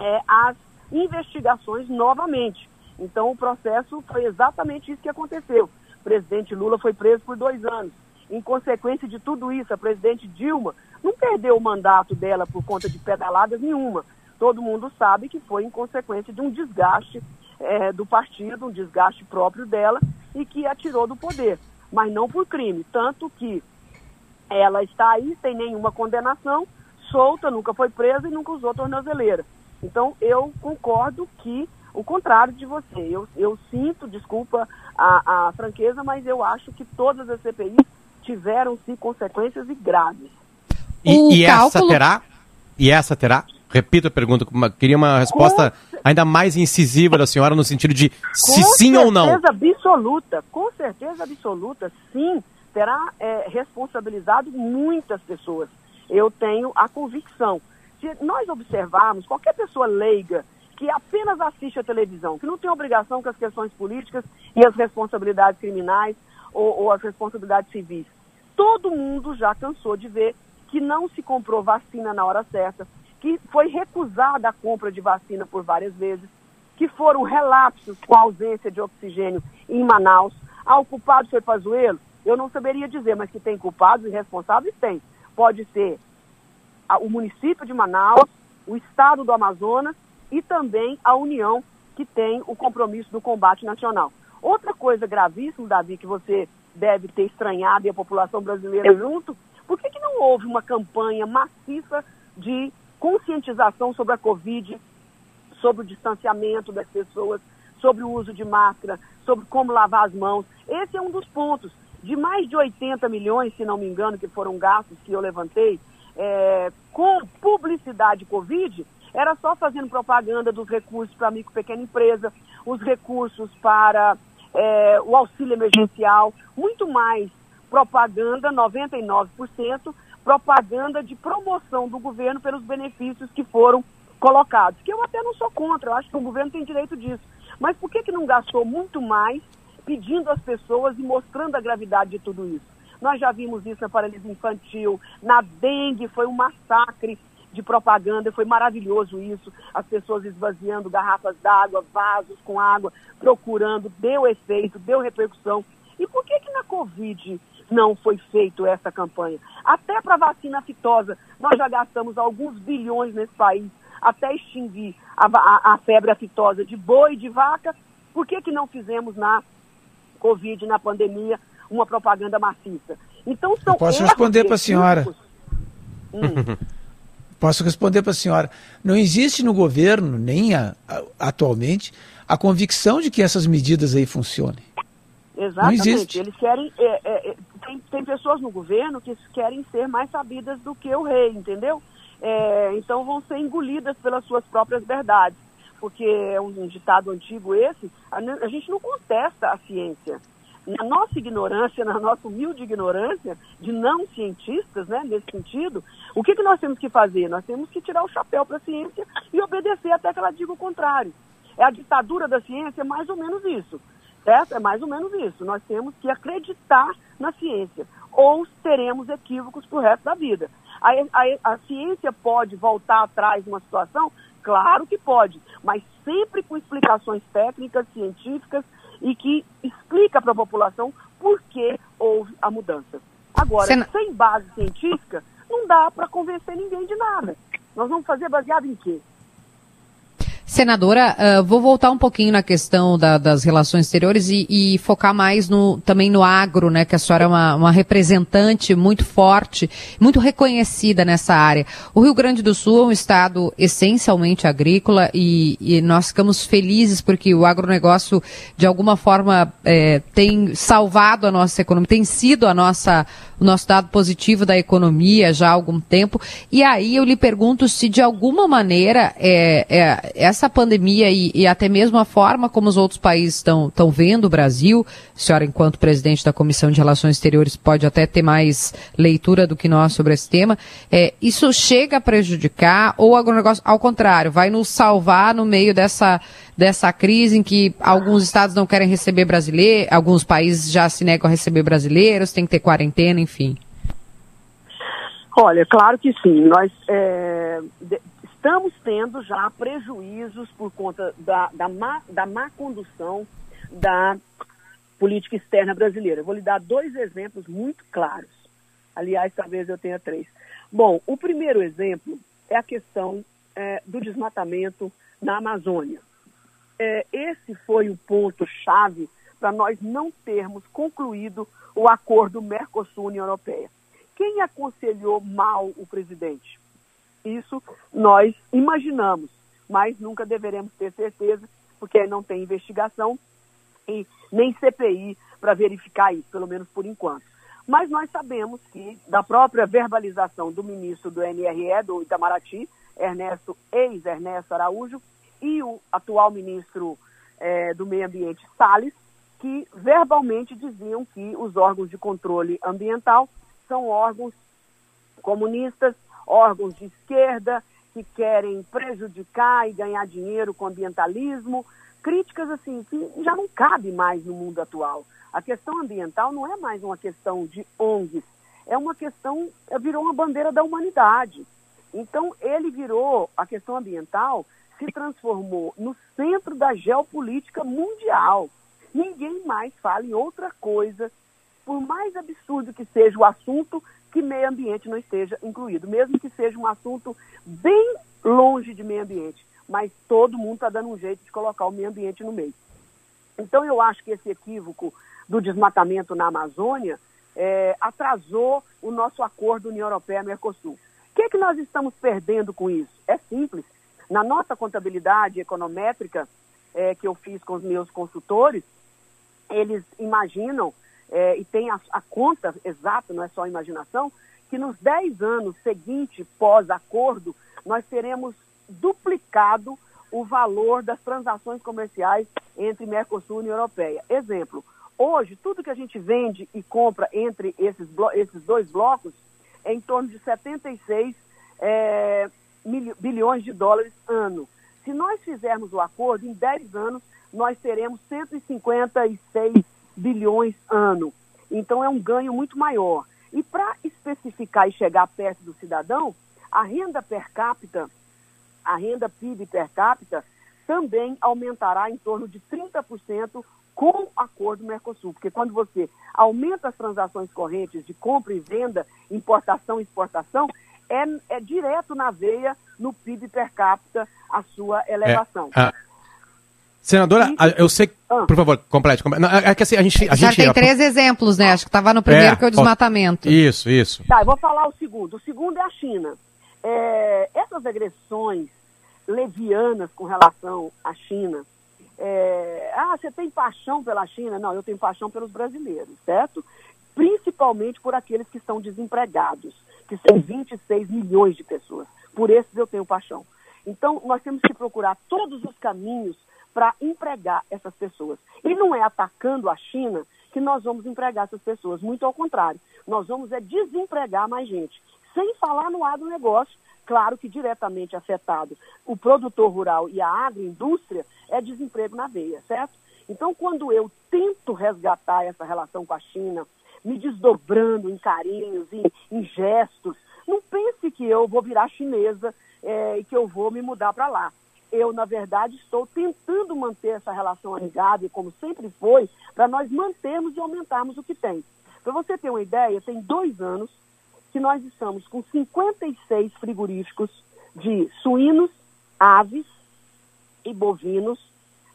é, as investigações novamente. Então o processo foi exatamente isso que aconteceu. Presidente Lula foi preso por dois anos. Em consequência de tudo isso, a presidente Dilma não perdeu o mandato dela por conta de pedaladas nenhuma. Todo mundo sabe que foi em consequência de um desgaste é, do partido, um desgaste próprio dela e que a tirou do poder, mas não por crime. Tanto que ela está aí sem nenhuma condenação, solta, nunca foi presa e nunca usou tornozeleira. Então eu concordo que o contrário de você. Eu, eu sinto, desculpa a, a franqueza, mas eu acho que todas as CPIs tiveram sim consequências e graves. E, e essa terá? E essa terá? Repito a pergunta, queria uma resposta com... ainda mais incisiva da senhora no sentido de se com sim ou não. Com certeza absoluta, com certeza absoluta, sim, terá é, responsabilizado muitas pessoas. Eu tenho a convicção. Se nós observarmos, qualquer pessoa leiga que apenas assiste a televisão, que não tem obrigação com as questões políticas e as responsabilidades criminais ou, ou as responsabilidades civis, todo mundo já cansou de ver que não se comprou vacina na hora certa, que foi recusada a compra de vacina por várias vezes, que foram relapsos com a ausência de oxigênio em Manaus. Ah, o culpado foi Pazuello? Eu não saberia dizer, mas que tem culpados e responsáveis, tem. Pode ser o município de Manaus, o estado do Amazonas e também a União, que tem o compromisso do combate nacional. Outra coisa gravíssima, Davi, que você deve ter estranhado e a população brasileira junto, por que, que não houve uma campanha maciça de conscientização sobre a Covid, sobre o distanciamento das pessoas, sobre o uso de máscara, sobre como lavar as mãos. Esse é um dos pontos. De mais de 80 milhões, se não me engano, que foram gastos que eu levantei, é, com publicidade Covid, era só fazendo propaganda dos recursos para micro e pequena empresa, os recursos para é, o auxílio emergencial, muito mais propaganda, 99%, propaganda de promoção do governo pelos benefícios que foram colocados. Que eu até não sou contra, eu acho que o governo tem direito disso. Mas por que, que não gastou muito mais pedindo às pessoas e mostrando a gravidade de tudo isso? Nós já vimos isso na paralisia infantil, na dengue, foi um massacre de propaganda, foi maravilhoso isso. As pessoas esvaziando garrafas d'água, vasos com água, procurando, deu efeito, deu repercussão. E por que que na Covid não foi feito essa campanha. Até para vacina fitosa, nós já gastamos alguns bilhões nesse país até extinguir a, a, a febre aftosa de boi e de vaca. Por que, que não fizemos na Covid, na pandemia, uma propaganda maciça? Então são Eu Posso responder para a senhora? Hum. (laughs) Posso responder para a senhora. Não existe no governo, nem a, a, atualmente, a convicção de que essas medidas aí funcionem. Exatamente. Eles querem. É, é, é, tem, tem pessoas no governo que querem ser mais sabidas do que o rei, entendeu? É, então vão ser engolidas pelas suas próprias verdades. Porque é um, um ditado antigo esse, a, a, gente não contesta a ciência. Na nossa ignorância, na nossa humilde ignorância de não cientistas, né, nesse sentido, o que, que nós temos que fazer? Nós temos que tirar o chapéu para a ciência e obedecer até que ela diga o contrário. É a ditadura da ciência, é mais ou menos isso. Certo? É mais ou menos isso. Nós temos que acreditar na ciência. Ou teremos equívocos para o resto da vida. A, a, a ciência pode voltar atrás numa situação? Claro que pode, mas sempre com explicações técnicas, científicas e que explica para a população por que houve a mudança. Agora, sem base científica, não dá para convencer ninguém de nada. Nós vamos fazer baseado em quê? Senadora, uh, vou voltar um pouquinho na questão da, das relações exteriores e, e, focar mais no, também no agro, né? Que a senhora é uma, uma, representante muito forte, muito reconhecida nessa área. O Rio Grande do Sul é um estado essencialmente agrícola e, e nós ficamos felizes porque o agronegócio, de alguma forma, é, tem salvado a nossa economia, tem sido a nossa o nosso dado positivo da economia já há algum tempo. E aí eu lhe pergunto se de alguma maneira é, é essa pandemia e, e, até mesmo a forma como os outros países estão vendo o Brasil, a senhora, enquanto presidente da Comissão de Relações Exteriores, pode até ter mais leitura do que nós sobre esse tema, é, isso chega a prejudicar ou o agronegócio, ao contrário, vai nos salvar no meio dessa dessa crise em que alguns estados não querem receber brasileiros, alguns países já se negam a receber brasileiros, tem que ter quarentena, enfim? Olha, claro que sim. Nós é, estamos tendo já prejuízos por conta da, da, má, da má condução da política externa brasileira. Eu vou lhe dar dois exemplos muito claros. Aliás, talvez eu tenha três. Bom, o primeiro exemplo é a questão é, do desmatamento na Amazônia é, esse foi o ponto-chave para nós não termos concluído o acordo Mercosul-União Europeia. Quem aconselhou mal o presidente? Isso nós imaginamos, mas nunca deveremos ter certeza, porque não tem investigação e nem CPI para verificar isso, pelo menos por enquanto. Mas nós sabemos que, da própria verbalização do ministro do NRE, do Itamaraty, Ernesto, ex-Ernesto Araújo, e o atual ministro é, do Meio Ambiente, Salles, que verbalmente diziam que os órgãos de controle ambiental são órgãos comunistas, órgãos de esquerda, que querem prejudicar e ganhar dinheiro com ambientalismo. Críticas assim que já não cabe mais no mundo atual. A questão ambiental não é mais uma questão de ONGs, é uma questão, virou uma bandeira da humanidade. Então, ele virou a questão ambiental se transformou no centro da geopolítica mundial. Ninguém mais fala em outra coisa, por mais absurdo que seja o assunto, que meio ambiente não esteja incluído, mesmo que seja um assunto bem longe de meio ambiente. Mas todo mundo está dando um jeito de colocar o meio ambiente no meio. Então, eu acho que esse equívoco do desmatamento na Amazônia é, atrasou o nosso acordo União Europeia-Mercosul. O que, é que nós estamos perdendo com isso? É simples. Na nossa contabilidade econométrica é, que eu fiz com os meus consultores, eles imaginam, é, e tem a, a, conta exata, não é só imaginação, que nos 10 anos seguintes, pós-acordo, nós teremos duplicado o valor das transações comerciais entre Mercosul e União Europeia. Exemplo, hoje, tudo que a gente vende e compra entre esses, esses dois blocos é em torno de 76 é, bilhões de dólares ano. Se nós fizermos o acordo, em 10 anos, nós teremos 156 bilhões ano. Então é um ganho muito maior. E para especificar e chegar perto do cidadão, a renda per capita, a renda PIB per capita, também aumentará em torno de 30% com o acordo Mercosul. Porque quando você aumenta as transações correntes de compra e venda, importação e exportação, é, é direto na veia, no PIB per capita, a sua elevação. É, a... Senadora, eu sei. Ah. Por favor, complete. complete. Não, é que assim, a gente. A Já gente... tem três exemplos, né? Acho que estava no primeiro, é, que é o desmatamento. Isso, isso. Tá, eu vou falar o segundo. O segundo é a China. É, essas agressões levianas com relação à China. É, ah, você tem paixão pela China? Não, eu tenho paixão pelos brasileiros, certo? Principalmente por aqueles que estão desempregados que são 26 milhões de pessoas. Por esses eu tenho paixão. Então, nós temos que procurar todos os caminhos para empregar essas pessoas. E não é atacando a China que nós vamos empregar essas pessoas, muito ao contrário. Nós vamos é desempregar mais gente. Sem falar no agronegócio, claro que diretamente afetado o produtor rural e a agroindústria, é desemprego na veia, certo? Então, quando eu tento resgatar essa relação com a China, me desdobrando em carinhos, em, em gestos, não pense que eu vou virar chinesa é, e que eu vou me mudar para lá. Eu, na verdade, estou tentando manter essa relação amigável, como sempre foi, para nós mantermos e aumentarmos o que tem. Para você ter uma ideia, tem dois anos que nós estamos com 56 frigoríficos de suínos, aves e bovinos,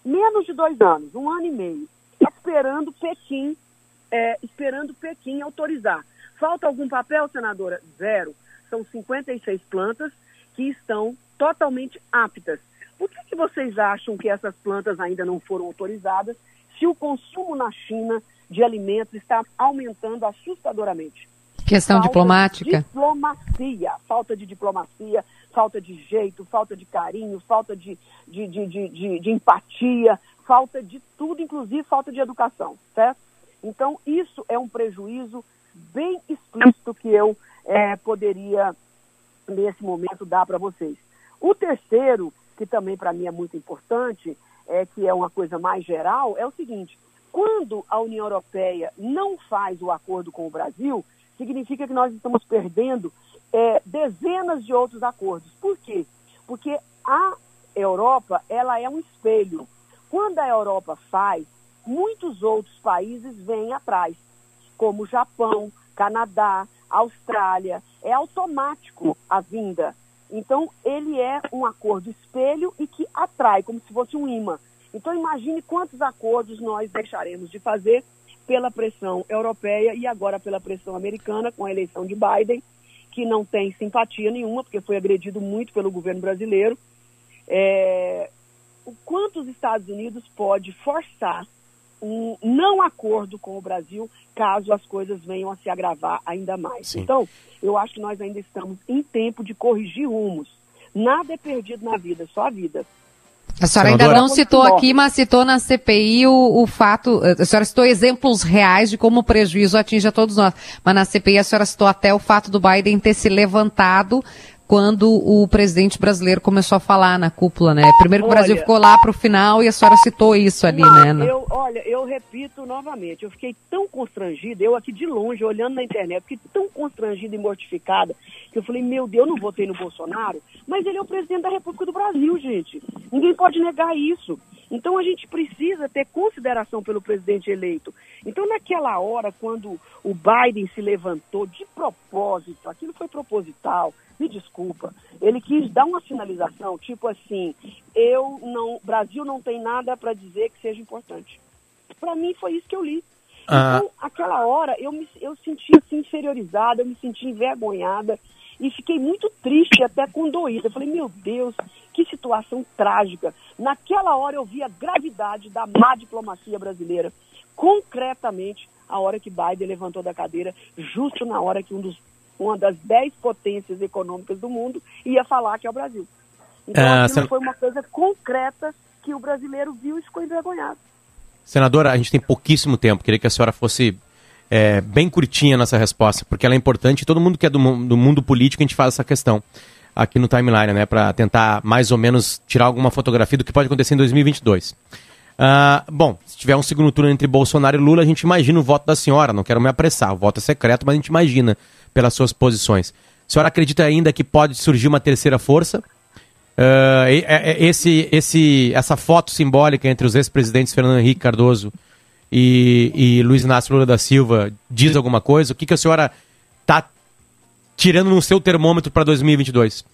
menos de dois anos, um ano e meio, esperando Pequim, é, esperando Pequim autorizar. Falta algum papel, senadora? Zero. São 56 plantas que estão totalmente aptas. Por que, que vocês acham que essas plantas ainda não foram autorizadas se o consumo na China de alimentos está aumentando assustadoramente? Questão falta diplomática? Diplomacia, falta de diplomacia, falta de jeito, falta de carinho, falta de, de, de, de, de empatia, falta de tudo, inclusive falta de educação, certo? Então, isso é um prejuízo bem explícito que eu é, poderia, nesse momento, dar para vocês. O terceiro, que também para mim é muito importante, é que é uma coisa mais geral, é o seguinte: quando a União Europeia não faz o acordo com o Brasil, significa que nós estamos perdendo é, dezenas de outros acordos. Por quê? Porque a Europa ela é um espelho. Quando a Europa faz, muitos outros países vêm atrás, como Japão, Canadá, Austrália. É automático a vinda. Então, ele é um acordo espelho e que atrai, como se fosse um imã. Então, imagine quantos acordos nós deixaremos de fazer pela pressão europeia e agora pela pressão americana com a eleição de Biden, que não tem simpatia nenhuma, porque foi agredido muito pelo governo brasileiro. É, o quanto os Estados Unidos pode forçar um não acordo com o Brasil caso as coisas venham a se agravar ainda mais. Sim. Então, eu acho que nós ainda estamos em tempo de corrigir rumos. Nada é perdido na vida, só a vida. A senhora ainda não citou aqui, mas citou na CPI o, o, fato, a senhora citou exemplos reais de como o prejuízo atinge a todos nós, mas na CPI a senhora citou até o fato do Biden ter se levantado quando o presidente brasileiro começou a falar na cúpula, né? Primeiro que o Brasil ficou lá para o final e a senhora citou isso ali, não, né? Eu, olha, eu repito novamente, eu fiquei tão constrangida, eu aqui de longe, olhando na internet, fiquei tão constrangida e mortificada, que eu falei, meu Deus, eu não votei no Bolsonaro, mas ele é o presidente da República do Brasil, gente. Ninguém pode negar isso. Então a gente precisa ter consideração pelo presidente eleito. Então naquela hora, quando o Biden se levantou de propósito, aquilo foi proposital, me desculpa, ele quis dar uma sinalização, tipo assim, eu não, Brasil não tem nada para dizer que seja importante. Para mim foi isso que eu li. Ah. Então, aquela hora eu me eu senti assim inferiorizada, eu me senti envergonhada e fiquei muito triste, até condoída. Eu falei, meu Deus, que situação trágica. Naquela hora eu vi a gravidade da má diplomacia brasileira. Concretamente, a hora que Biden levantou da cadeira, justo na hora que um dos, uma das dez potências econômicas do mundo ia falar que é o Brasil. Então, é, sen... foi uma coisa concreta que o brasileiro viu e ficou envergonhado. Senadora, a gente tem pouquíssimo tempo. Queria que a senhora fosse é, bem curtinha nessa resposta, porque ela é importante. Todo mundo que é do, do mundo político, a gente faz essa questão aqui no timeline, né, para tentar mais ou menos tirar alguma fotografia do que pode acontecer em 2022. Uh, ah, bom, se tiver um segundo turno entre Bolsonaro e Lula, a gente imagina o voto da senhora. Não quero me apressar, o voto é secreto, mas a gente imagina pelas suas posições. A senhora acredita ainda que pode surgir uma terceira força? Uh, esse, esse, essa foto simbólica entre os ex-presidentes Fernando Henrique Cardoso e, e Luiz Inácio Lula da Silva diz alguma coisa? O que, que a senhora está tirando no seu termômetro para 2022?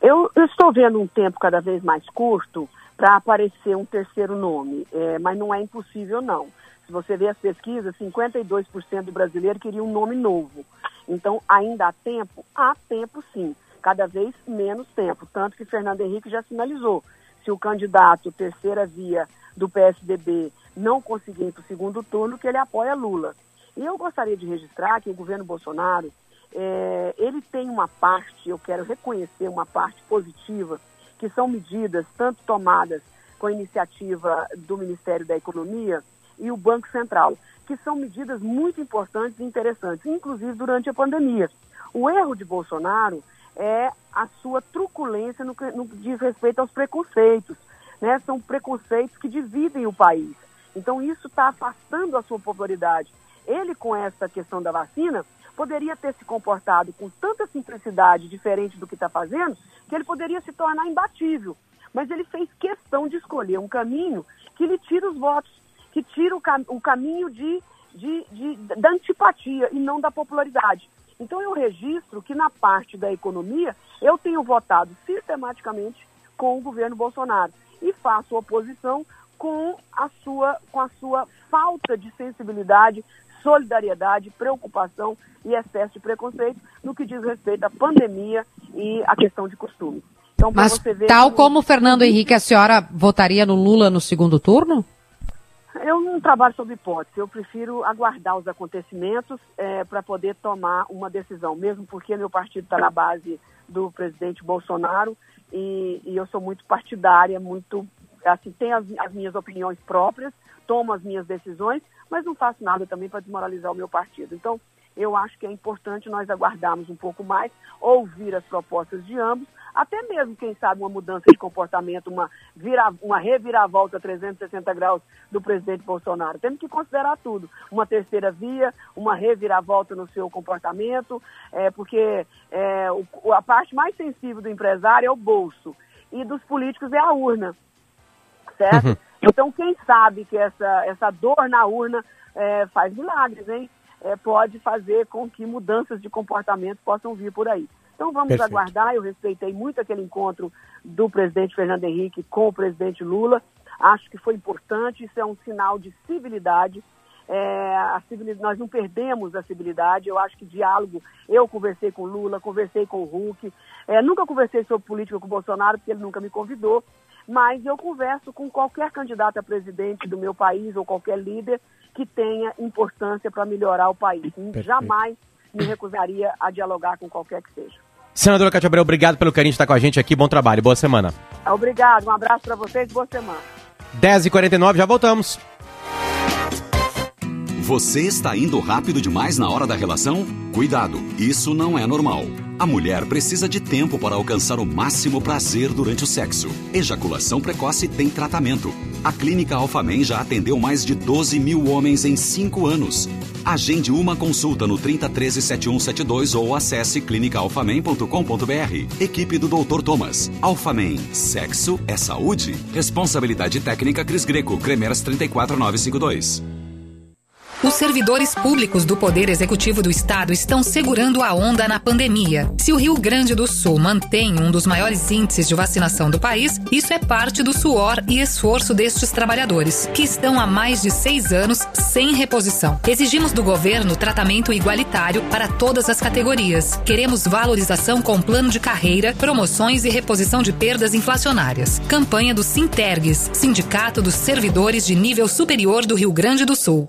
Eu, eu, estou vendo um tempo cada vez mais curto para aparecer um terceiro nome, é, mas não é impossível não. Se você ver as pesquisas, 52% do brasileiro queria um nome novo. Então, ainda há tempo? Há tempo sim, cada vez menos tempo. Tanto que Fernando Henrique já sinalizou, se o candidato terceira via do PSDB não conseguir ir para o segundo turno, que ele apoia Lula. E eu gostaria de registrar que o governo Bolsonaro é, ele tem uma parte, eu quero reconhecer uma parte positiva, que são medidas tanto tomadas com a iniciativa do Ministério da Economia e o Banco Central, que são medidas muito importantes e interessantes, inclusive durante a pandemia. O erro de Bolsonaro é a sua truculência no que, no diz respeito aos preconceitos. Né? São preconceitos que dividem o país. Então, isso está afastando a sua popularidade. Ele, com essa questão da vacina, poderia ter se comportado com tanta simplicidade, diferente do que está fazendo, que ele poderia se tornar imbatível. Mas ele fez questão de escolher um caminho que lhe tira os votos, que tira o, cam o caminho de, de, de, da antipatia e não da popularidade. Então eu registro que na parte da economia eu tenho votado sistematicamente com o governo Bolsonaro e faço oposição com a sua, com a sua falta de sensibilidade, solidariedade, preocupação e excesso de preconceito no que diz respeito à pandemia e à questão de costumes. Então, Mas tal que... como Fernando Henrique, a senhora votaria no Lula no segundo turno? Eu não trabalho sob hipótese, eu prefiro aguardar os acontecimentos é, para poder tomar uma decisão, mesmo porque meu partido está na base do presidente Bolsonaro e, e, eu sou muito partidária, muito assim, tenho as, as minhas opiniões próprias, tomo as minhas decisões, mas não faço nada também para desmoralizar o meu partido. Então, eu acho que é importante nós aguardarmos um pouco mais, ouvir as propostas de ambos, até mesmo, quem sabe, uma mudança de comportamento, uma, vira, uma reviravolta 360 graus do presidente Bolsonaro. Temos que considerar tudo. Uma terceira via, uma reviravolta no seu comportamento, é, porque é, o, a parte mais sensível do empresário é o bolso e dos políticos é a urna, certo? Uhum. Então, quem sabe que essa, essa dor na urna é, faz milagres, hein? É, pode fazer com que mudanças de comportamento possam vir por aí. Então vamos Perfeito. aguardar. Eu respeitei muito aquele encontro do presidente Fernando Henrique com o presidente Lula. Acho que foi importante, isso é um sinal de civilidade. É, civilidade, nós não perdemos a civilidade. Eu acho que diálogo. Eu conversei com Lula, conversei com o Huck. É, nunca conversei sobre política com o Bolsonaro, porque ele nunca me convidou. Mas eu converso com qualquer candidato a presidente do meu país ou qualquer líder que tenha importância para melhorar o país. Perfeito. Jamais me recusaria a dialogar com qualquer que seja. Senadora Cátia Abreu, obrigado pelo carinho de estar com a gente aqui. Bom trabalho, boa semana. Obrigado, um abraço para vocês, boa semana. 10h49, já voltamos. Você está indo rápido demais na hora da relação? Cuidado, isso não é normal. A mulher precisa de tempo para alcançar o máximo prazer durante o sexo. Ejaculação precoce tem tratamento. A Clínica Alfamen já atendeu mais de 12 mil homens em 5 anos. Agende uma consulta no 3013 7172 ou acesse clinicaalfamen.com.br. Equipe do Dr. Thomas. Alfamen. Sexo é saúde. Responsabilidade técnica Cris Greco. Cremers 34952. Os servidores públicos do Poder Executivo do Estado estão segurando a onda na pandemia. Se o Rio Grande do Sul mantém um dos maiores índices de vacinação do país, isso é parte do suor e esforço destes trabalhadores, que estão há mais de seis anos sem reposição. Exigimos do governo tratamento igualitário para todas as categorias. Queremos valorização com plano de carreira, promoções e reposição de perdas inflacionárias. Campanha do Sintergues, Sindicato dos Servidores de Nível Superior do Rio Grande do Sul.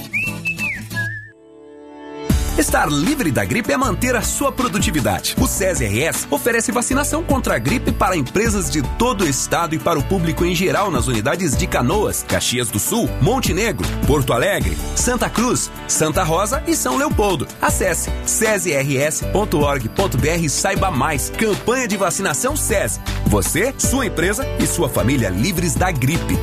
Estar livre da gripe é manter a sua produtividade. O CESRS oferece vacinação contra a gripe para empresas de todo o estado e para o público em geral nas unidades de Canoas, Caxias do Sul, Montenegro, Porto Alegre, Santa Cruz, Santa Rosa e São Leopoldo. Acesse cesrs.org.br e saiba mais. Campanha de vacinação SES. Você, sua empresa e sua família livres da gripe.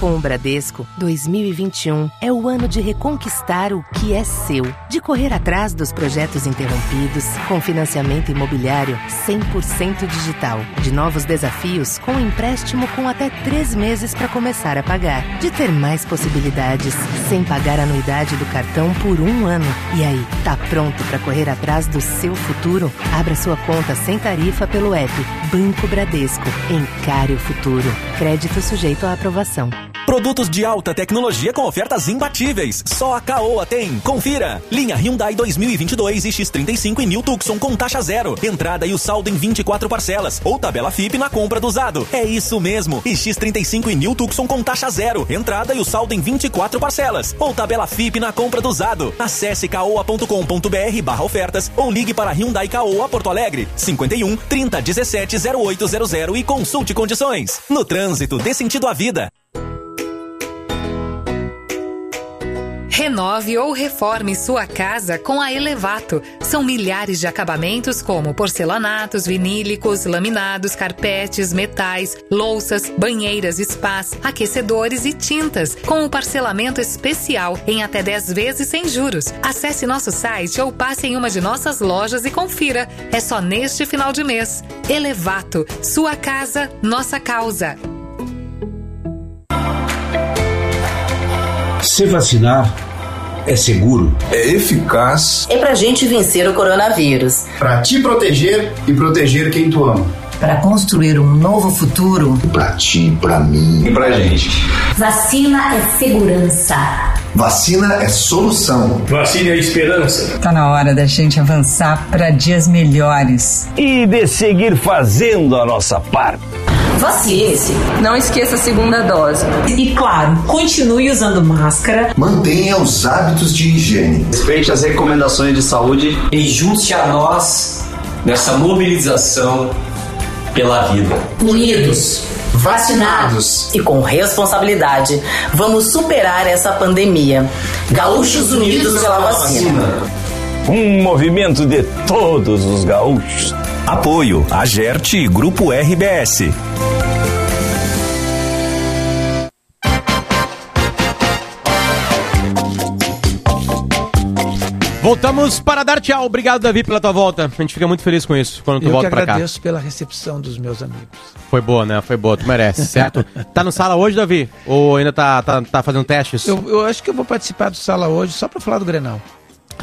Com o Bradesco, 2021 é o ano de reconquistar o que é seu, de correr atrás dos projetos interrompidos, com financiamento imobiliário 100% digital, de novos desafios com empréstimo com até três meses para começar a pagar, de ter mais possibilidades sem pagar a anuidade do cartão por um ano. E aí, tá pronto para correr atrás do seu futuro? Abra sua conta sem tarifa pelo app Banco Bradesco. Encare o futuro. Crédito sujeito à aprovação. Produtos de alta tecnologia com ofertas imbatíveis. Só a Caoa tem. Confira. Linha Hyundai 2022 e X35 e New Tucson com taxa zero. Entrada e o saldo em 24 parcelas. Ou tabela FIP na compra do usado. É isso mesmo. E X35 e New Tucson com taxa zero. Entrada e o saldo em 24 parcelas. Ou tabela FIP na compra do usado. Acesse caoa.com.br barra ofertas ou ligue para Hyundai Caoa Porto Alegre. 51 30 17 0800 e consulte condições. No trânsito, dê sentido à vida. Renove ou reforme sua casa com a Elevato. São milhares de acabamentos como porcelanatos, vinílicos, laminados, carpetes, metais, louças, banheiras, spas, aquecedores e tintas, com o parcelamento especial em até 10 vezes sem juros. Acesse nosso site ou passe em uma de nossas lojas e confira. É só neste final de mês. Elevato, sua casa, nossa causa. Se vacinar é seguro, é eficaz. É pra gente vencer o coronavírus. Pra te proteger e proteger quem tu ama. Para construir um novo futuro. Pra ti, pra mim e pra gente. Vacina é segurança. Vacina é solução. Vacina é esperança. Tá na hora da gente avançar para dias melhores. E de seguir fazendo a nossa parte. Vacine-se. Não esqueça a segunda dose. E claro, continue usando máscara. Mantenha os hábitos de higiene. Respeite as recomendações de saúde. E junte a nós nessa mobilização pela vida. Unidos. Vacinados e com responsabilidade, vamos superar essa pandemia. Gaúchos Unidos pela vacina. Um movimento de todos os gaúchos. Apoio Agerte e Grupo RBS. Voltamos para dar tchau. Obrigado, Davi, pela tua volta. A gente fica muito feliz com isso quando tu Eu volta pra cá. agradeço pela recepção dos meus amigos. Foi boa, né? Foi boa, tu merece, (laughs) certo? tá no sala hoje, Davi? Ou ainda tá, tá, tá fazendo testes? Eu, eu acho que eu vou participar do sala hoje só para falar do Grenal.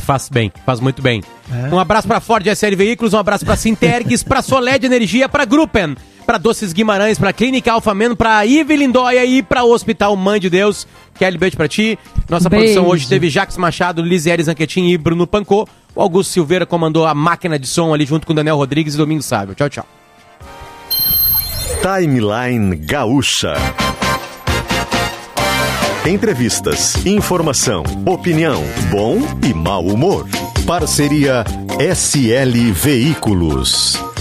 Faz bem, faz muito bem. Um abraço pra Ford SL Veículos, um abraço pra Sintergues, pra Soled Energia, pra Gruppen, pra Doces Guimarães, pra Clínica Alfameno, pra Ive Lindóia e pra Hospital Mãe de Deus. Kelly, beijo pra ti. Nossa Beijo. produção hoje teve Jacques Machado, Lisieri Zanquetin e Bruno Pancô. O Augusto Silveira comandou a máquina de som ali junto com o Daniel Rodrigues e Domingos Sábio. Tchau, tchau. Timeline Gaúcha. Entrevistas, informação, opinião, bom e mau humor. Parceria SL Veículos.